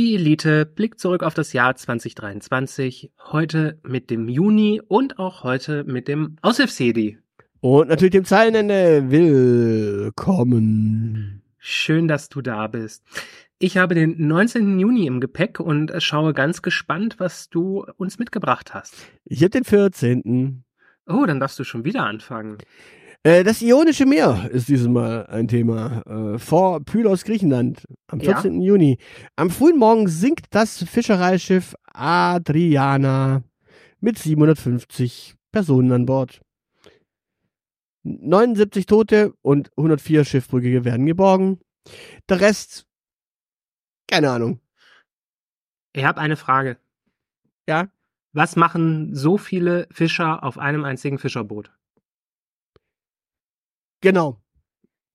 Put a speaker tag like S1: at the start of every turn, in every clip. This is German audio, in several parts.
S1: Die Elite blickt zurück auf das Jahr 2023, heute mit dem Juni und auch heute mit dem Aushilfsjedi.
S2: Und natürlich dem Zeilenende willkommen.
S1: Schön, dass du da bist. Ich habe den 19. Juni im Gepäck und schaue ganz gespannt, was du uns mitgebracht hast.
S2: Ich habe den 14.
S1: Oh, dann darfst du schon wieder anfangen.
S2: Äh, das Ionische Meer ist dieses Mal ein Thema. Äh, vor Pylos, Griechenland, am 14. Ja. Juni. Am frühen Morgen sinkt das Fischereischiff Adriana mit 750 Personen an Bord. 79 Tote und 104 Schiffbrüchige werden geborgen. Der Rest, keine Ahnung.
S1: Ich habe eine Frage.
S2: Ja?
S1: Was machen so viele Fischer auf einem einzigen Fischerboot?
S2: Genau.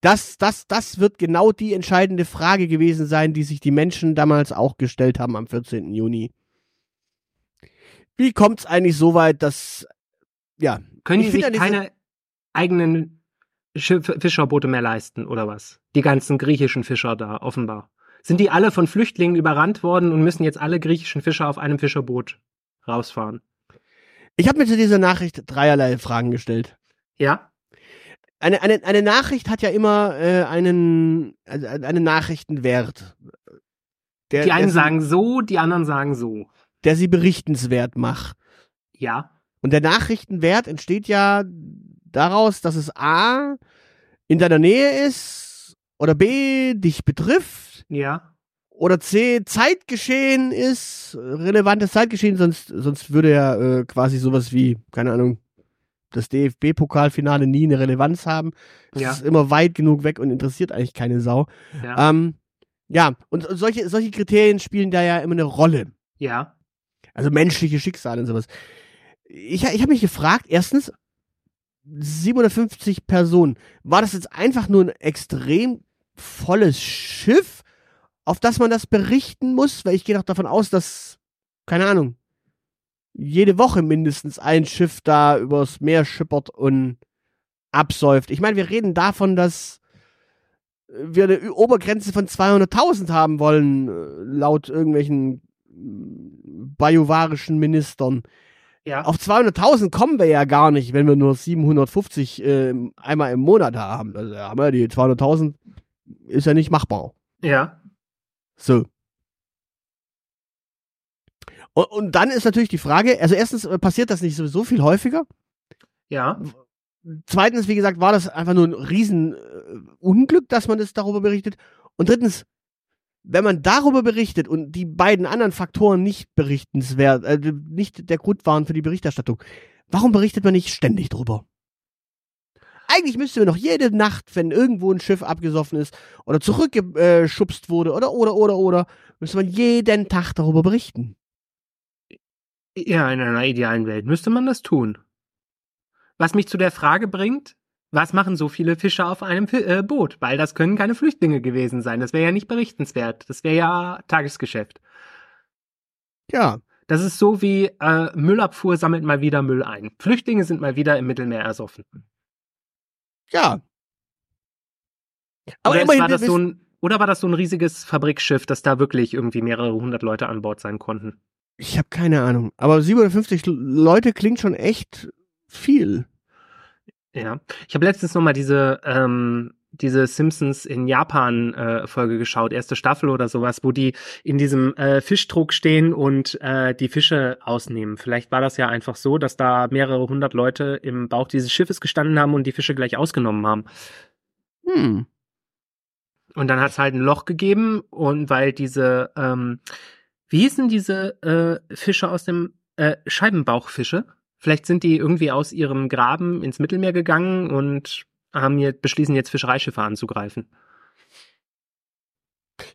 S2: Das, das, das wird genau die entscheidende Frage gewesen sein, die sich die Menschen damals auch gestellt haben am 14. Juni. Wie kommt es eigentlich so weit, dass ja.
S1: Können die sich keine eigenen Fischerboote mehr leisten, oder was? Die ganzen griechischen Fischer da, offenbar. Sind die alle von Flüchtlingen überrannt worden und müssen jetzt alle griechischen Fischer auf einem Fischerboot rausfahren?
S2: Ich habe mir zu dieser Nachricht dreierlei Fragen gestellt.
S1: Ja?
S2: Eine, eine, eine Nachricht hat ja immer äh, einen, also einen Nachrichtenwert.
S1: Der, die einen sagen so, die anderen sagen so.
S2: Der sie berichtenswert macht.
S1: Ja.
S2: Und der Nachrichtenwert entsteht ja daraus, dass es A in deiner Nähe ist oder B dich betrifft.
S1: Ja.
S2: Oder C Zeitgeschehen ist, relevantes Zeitgeschehen, sonst, sonst würde ja äh, quasi sowas wie, keine Ahnung, das DFB-Pokalfinale nie eine Relevanz haben. Es ja. ist immer weit genug weg und interessiert eigentlich keine Sau. Ja, ähm, ja. und solche, solche Kriterien spielen da ja immer eine Rolle.
S1: Ja.
S2: Also menschliche Schicksale und sowas. Ich, ich habe mich gefragt, erstens, 750 Personen, war das jetzt einfach nur ein extrem volles Schiff, auf das man das berichten muss? Weil ich gehe doch davon aus, dass, keine Ahnung, jede Woche mindestens ein Schiff da übers Meer schippert und absäuft. Ich meine, wir reden davon, dass wir eine Obergrenze von 200.000 haben wollen, äh, laut irgendwelchen bajuwarischen Ministern. Ja. Auf 200.000 kommen wir ja gar nicht, wenn wir nur 750 äh, einmal im Monat haben. Also haben wir die 200.000 ist ja nicht machbar.
S1: Ja.
S2: So. Und, und dann ist natürlich die Frage, also erstens äh, passiert das nicht sowieso viel häufiger.
S1: Ja.
S2: Zweitens, wie gesagt, war das einfach nur ein Riesenunglück, äh, dass man das darüber berichtet. Und drittens, wenn man darüber berichtet und die beiden anderen Faktoren nicht berichtenswert, äh, nicht der Grund waren für die Berichterstattung, warum berichtet man nicht ständig drüber? Eigentlich müsste man noch jede Nacht, wenn irgendwo ein Schiff abgesoffen ist oder zurückgeschubst wurde oder, oder, oder, oder, müsste man jeden Tag darüber berichten.
S1: Ja, in einer idealen Welt müsste man das tun. Was mich zu der Frage bringt, was machen so viele Fischer auf einem äh, Boot? Weil das können keine Flüchtlinge gewesen sein. Das wäre ja nicht berichtenswert. Das wäre ja Tagesgeschäft.
S2: Ja.
S1: Das ist so wie äh, Müllabfuhr sammelt mal wieder Müll ein. Flüchtlinge sind mal wieder im Mittelmeer ersoffen.
S2: Ja.
S1: Aber oder immerhin, war das so ein, oder war das so ein riesiges Fabrikschiff, dass da wirklich irgendwie mehrere hundert Leute an Bord sein konnten?
S2: Ich habe keine Ahnung. Aber 750 Leute klingt schon echt viel.
S1: Ja. Ich habe letztens noch mal diese ähm, diese Simpsons in Japan äh, Folge geschaut, erste Staffel oder sowas, wo die in diesem äh, Fischdruck stehen und äh, die Fische ausnehmen. Vielleicht war das ja einfach so, dass da mehrere hundert Leute im Bauch dieses Schiffes gestanden haben und die Fische gleich ausgenommen haben.
S2: Hm.
S1: Und dann hat es halt ein Loch gegeben und weil diese ähm, wie hießen diese äh, Fische aus dem äh, Scheibenbauchfische? Vielleicht sind die irgendwie aus ihrem Graben ins Mittelmeer gegangen und haben jetzt, beschließen jetzt Fischereischiffe anzugreifen.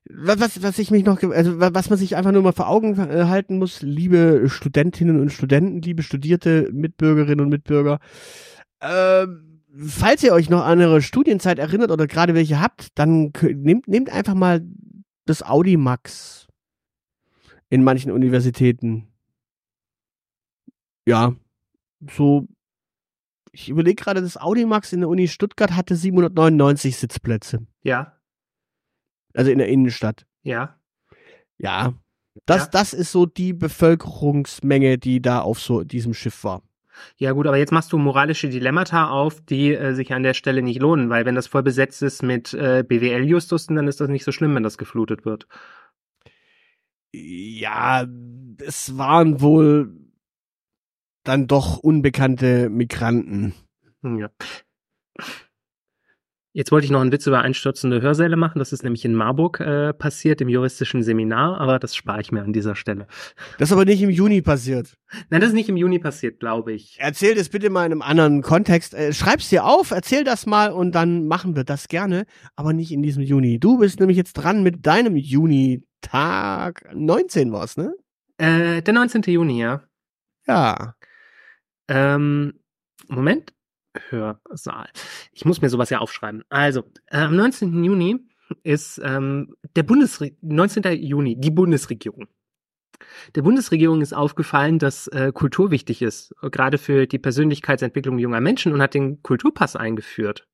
S2: Was, was ich mich noch, also was man sich einfach nur mal vor Augen äh, halten muss, liebe Studentinnen und Studenten, liebe studierte Mitbürgerinnen und Mitbürger, äh, falls ihr euch noch an eure Studienzeit erinnert oder gerade welche habt, dann nehmt, nehmt einfach mal das Audi Max in manchen Universitäten. Ja, so. Ich überlege gerade, das Audimax in der Uni Stuttgart hatte 799 Sitzplätze.
S1: Ja.
S2: Also in der Innenstadt.
S1: Ja.
S2: Ja. Das,
S1: Ja.
S2: das ist so die Bevölkerungsmenge, die da auf so diesem Schiff war.
S1: Ja gut, aber jetzt machst du moralische Dilemmata auf, die äh, sich an der Stelle nicht lohnen, weil wenn das voll besetzt ist mit äh, BWL-Justusten, dann ist das nicht so schlimm, wenn das geflutet wird.
S2: Ja, es waren wohl dann doch unbekannte Migranten.
S1: Hm, Ja. Jetzt wollte ich noch einen Witz über einstürzende Hörsäle machen. Das ist nämlich in Marburg äh, passiert im juristischen Seminar, aber das spare ich mir an dieser Stelle.
S2: Das ist aber nicht im Juni passiert.
S1: Nein, das ist nicht im Juni passiert, glaube ich.
S2: Erzähl das bitte mal in einem anderen Kontext. Äh, schreib's dir auf, erzähl das mal und dann machen wir das gerne, aber nicht in diesem Juni. Du bist nämlich jetzt dran mit deinem Juni. Tag 19 war's, ne?
S1: Äh, der 19. Juni, ja.
S2: Ja.
S1: Ähm, Moment. Hörsaal. Ich muss mir sowas ja aufschreiben. Also, äh, am 19. Juni ist ähm, der Bundesre 19. Juni, die Bundesregierung. Der Bundesregierung ist aufgefallen, dass äh, Kultur wichtig ist, gerade für die Persönlichkeitsentwicklung junger Menschen und hat den Kulturpass eingeführt.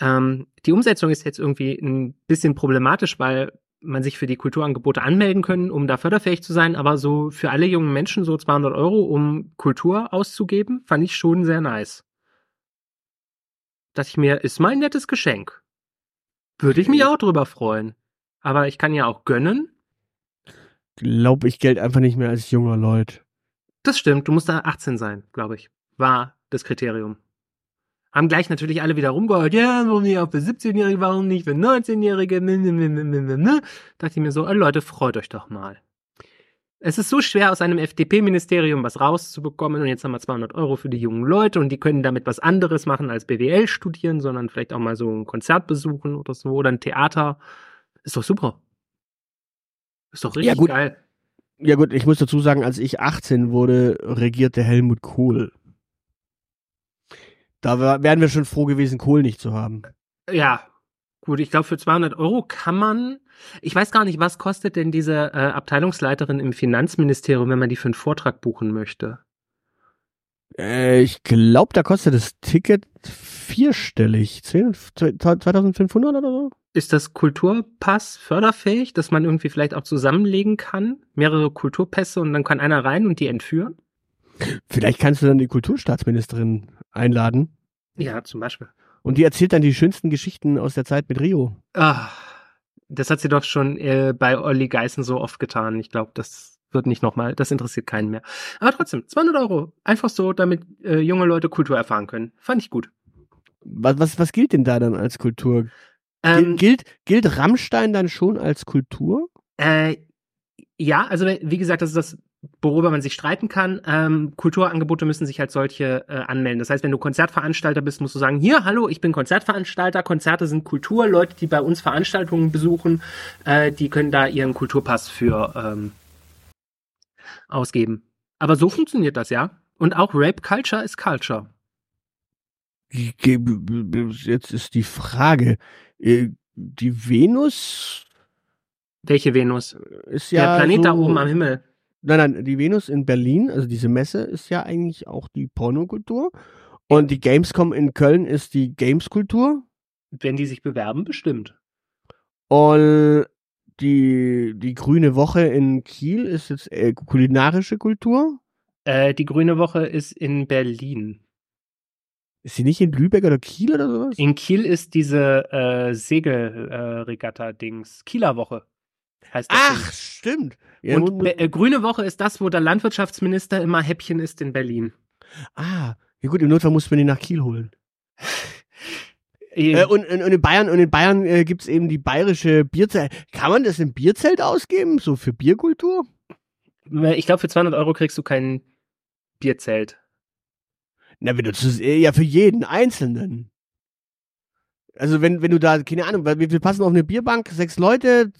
S1: Ähm, die Umsetzung ist jetzt irgendwie ein bisschen problematisch, weil man sich für die Kulturangebote anmelden können, um da förderfähig zu sein, aber so für alle jungen Menschen so 200 Euro, um Kultur auszugeben, fand ich schon sehr nice. Dachte ich mir, ist mal ein nettes Geschenk. Würde ich mich auch drüber freuen. Aber ich kann ja auch gönnen.
S2: Glaub ich Geld einfach nicht mehr als junger Leute.
S1: Das stimmt, du musst da 18 sein, glaube ich. War das Kriterium. Haben gleich natürlich alle wieder rumgeheult, ja, warum nicht auch für 17-Jährige, warum nicht für 19-Jährige, ne, ne, ne, ne, ne, ne. Dachte ich mir so, oh, Leute, freut euch doch mal. Es ist so schwer, aus einem FDP-Ministerium was rauszubekommen und jetzt haben wir 200 Euro für die jungen Leute und die können damit was anderes machen als BWL studieren, sondern vielleicht auch mal so ein Konzert besuchen oder so oder ein Theater. Ist doch super. Ist doch richtig
S2: Ja, gut.
S1: geil.
S2: Ja gut, ich muss dazu sagen, als ich 18 wurde, regierte Helmut Kohl. Da wär- wären wir schon froh gewesen, Kohl nicht zu haben.
S1: Ja, gut, ich glaube, für 200 Euro kann man. Ich weiß gar nicht, was kostet denn diese äh, Abteilungsleiterin im Finanzministerium, wenn man die für einen Vortrag buchen möchte?
S2: Äh, ich glaube, da kostet das Ticket vierstellig. 10, 2500 oder so?
S1: Ist das Kulturpass förderfähig, dass man irgendwie vielleicht auch zusammenlegen kann? Mehrere Kulturpässe und dann kann einer rein und die entführen?
S2: Vielleicht kannst du dann die Kulturstaatsministerin einladen.
S1: Ja, zum Beispiel.
S2: Und die erzählt dann die schönsten Geschichten aus der Zeit mit Rio.
S1: Ah, das hat sie doch schon äh, bei Olli Geißen so oft getan. Ich glaube, das wird nicht nochmal, das interessiert keinen mehr. Aber trotzdem, 200 Euro. Einfach so, damit äh, junge Leute Kultur erfahren können. Fand ich gut.
S2: Was, was, was gilt denn da dann als Kultur?
S1: Ähm,
S2: gilt, gilt Rammstein dann schon als Kultur?
S1: Äh, ja, also wie gesagt, das ist das, worüber man sich streiten kann. Ähm, Kulturangebote müssen sich als solche äh, anmelden. Das heißt, wenn du Konzertveranstalter bist, musst du sagen, hier, hallo, ich bin Konzertveranstalter. Konzerte sind Kultur. Leute, die bei uns Veranstaltungen besuchen, äh, die können da ihren Kulturpass für ähm, ausgeben. Aber so funktioniert das, ja. Und auch Rape Culture ist Culture.
S2: Jetzt ist die Frage, äh, die Venus
S1: Welche Venus?
S2: ist ja
S1: Der Planet
S2: so,
S1: da oben am Himmel.
S2: Nein, nein, die Venus in Berlin, also diese Messe ist ja eigentlich auch die Pornokultur. Und die Gamescom in Köln ist die Gameskultur.
S1: Wenn die sich bewerben, bestimmt.
S2: Und die, die Grüne Woche in Kiel ist jetzt äh, kulinarische Kultur.
S1: Äh, die Grüne Woche ist in Berlin.
S2: Ist sie nicht in Lübeck oder Kiel oder sowas?
S1: In Kiel ist diese äh, Segelregatta-Dings. Kieler Woche heißt das.
S2: Ach, stimmt. Ja,
S1: Ding. Und Be- äh, Grüne Woche ist das, wo der Landwirtschaftsminister immer Häppchen isst in Berlin.
S2: ah, ja gut, im Notfall muss man die nach Kiel holen.
S1: Äh,
S2: und, und, und in Bayern, und in Bayern äh, gibt es eben die bayerische Bierzelt. Kann man das im Bierzelt ausgeben? So für Bierkultur?
S1: ich glaube, für 200 Euro kriegst du kein Bierzelt.
S2: Na, wenn du zu, äh, ja für jeden Einzelnen. Also wenn, wenn du da, keine Ahnung, weil wir, passen auf eine Bierbank, sechs Leute,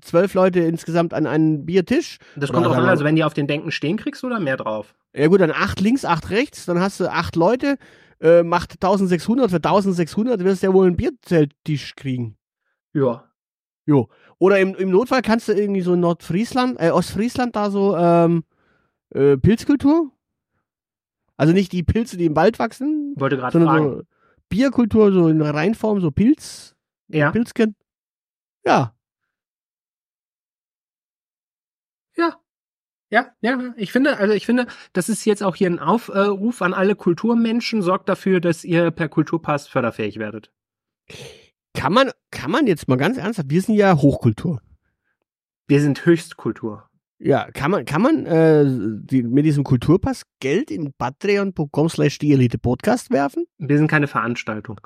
S2: zwölf Leute insgesamt an einen Biertisch.
S1: Das kommt auch an, also wenn die auf den Bänken stehen, kriegst du da mehr drauf.
S2: Ja gut, dann acht links, acht rechts, dann hast du acht Leute, äh, macht 1600, für 1600 wirst du ja wohl einen Bierzelttisch kriegen.
S1: Ja.
S2: Jo. Oder im, im Notfall kannst du irgendwie so in Nordfriesland, äh, Ostfriesland da so ähm, äh, Pilzkultur. Also nicht die Pilze, die im Wald wachsen,
S1: Wollte gerade fragen.
S2: so Bierkultur, so in Reinform, so Pilz,
S1: ja.
S2: Pilzken. Ja.
S1: Ja. Ja, ja, ich finde, also ich finde, das ist jetzt auch hier ein Aufruf an alle Kulturmenschen, sorgt dafür, dass ihr per Kulturpass förderfähig werdet.
S2: Kann man, kann man jetzt mal ganz ernsthaft, wir sind ja Hochkultur.
S1: Wir sind Höchstkultur.
S2: Ja, kann man, kann man äh, die, mit diesem Kulturpass Geld in patreon.com slash die Elite Podcast werfen?
S1: Wir sind keine Veranstaltung.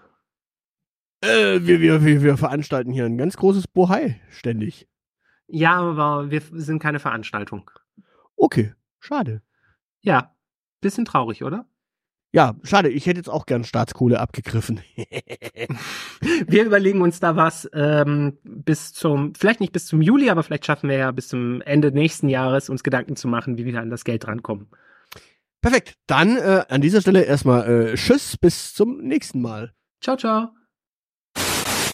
S2: Äh, wir, wir, wir, wir veranstalten hier ein ganz großes Bohai ständig.
S1: Ja, aber wir sind keine Veranstaltung.
S2: Okay, schade.
S1: Ja, bisschen traurig, oder?
S2: Ja, schade. Ich hätte jetzt auch gern Staatskohle abgegriffen.
S1: wir überlegen uns da was ähm, bis zum, vielleicht nicht bis zum Juli, aber vielleicht schaffen wir ja bis zum Ende nächsten Jahres uns Gedanken zu machen, wie wir an das Geld rankommen.
S2: Perfekt. Dann äh, an dieser Stelle erstmal äh, Tschüss, bis zum nächsten Mal.
S1: Ciao, ciao.